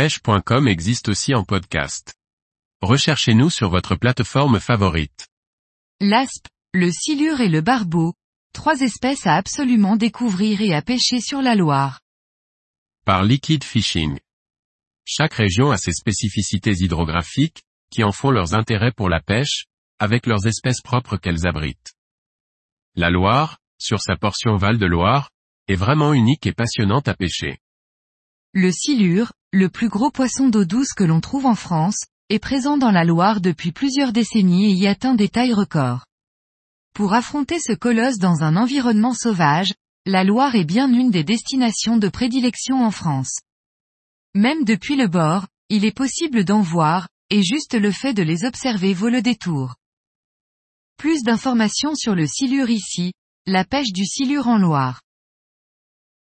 pêche.com existe aussi en podcast. Recherchez-nous sur votre plateforme favorite. L'aspe, le silure et le barbeau, trois espèces à absolument découvrir et à pêcher sur la Loire. Par Liquid Fishing. Chaque région a ses spécificités hydrographiques, qui en font leurs intérêts pour la pêche, avec leurs espèces propres qu'elles abritent. La Loire, sur sa portion Val de Loire, est vraiment unique et passionnante à pêcher. Le silure, le plus gros poisson d'eau douce que l'on trouve en France, est présent dans la Loire depuis plusieurs décennies et y atteint des tailles records. Pour affronter ce colosse dans un environnement sauvage, la Loire est bien une des destinations de prédilection en France. Même depuis le bord, il est possible d'en voir, et juste le fait de les observer vaut le détour. Plus d'informations sur le silure ici, la pêche du silure en Loire.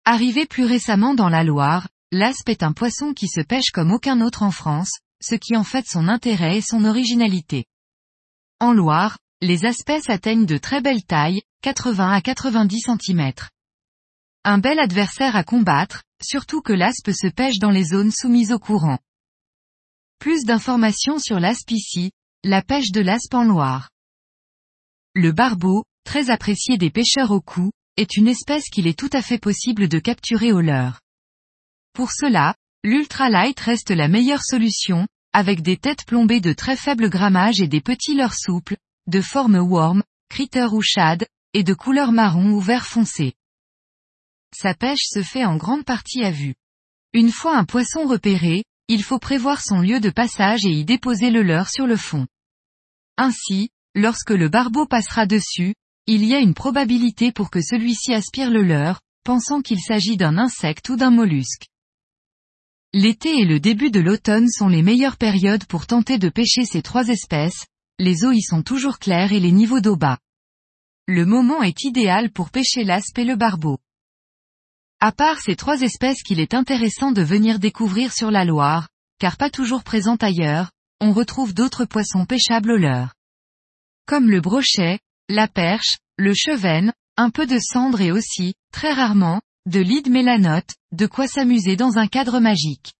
Arrivé plus récemment dans la Loire, l'aspe est un poisson qui se pêche comme aucun autre en France, ce qui en fait son intérêt et son originalité. En Loire, les espèces atteignent de très belles tailles, 80 à 90 cm. Un bel adversaire à combattre, surtout que l'aspe se pêche dans les zones soumises au courant. Plus d'informations sur l'aspe ici, la pêche de l'aspe en Loire. Le barbeau, très apprécié des pêcheurs au cou, est une espèce qu'il est tout à fait possible de capturer au leurre. Pour cela, l'ultralight reste la meilleure solution, avec des têtes plombées de très faible grammage et des petits leurres souples, de forme worm, critter ou shad, et de couleur marron ou vert foncé. Sa pêche se fait en grande partie à vue. Une fois un poisson repéré, il faut prévoir son lieu de passage et y déposer le leurre sur le fond. Ainsi, lorsque le barbeau passera dessus, il y a une probabilité pour que celui-ci aspire le leurre, pensant qu'il s'agit d'un insecte ou d'un mollusque. L'été et le début de l'automne sont les meilleures périodes pour tenter de pêcher ces trois espèces, les eaux y sont toujours claires et les niveaux d'eau bas. Le moment est idéal pour pêcher l'aspe et le barbeau. À part ces trois espèces qu'il est intéressant de venir découvrir sur la Loire, car pas toujours présentes ailleurs, on retrouve d'autres poissons pêchables au leurre. Comme le brochet, la perche, le chevenne, un peu de cendre et aussi, très rarement, de l'ide mélanote, de quoi s'amuser dans un cadre magique.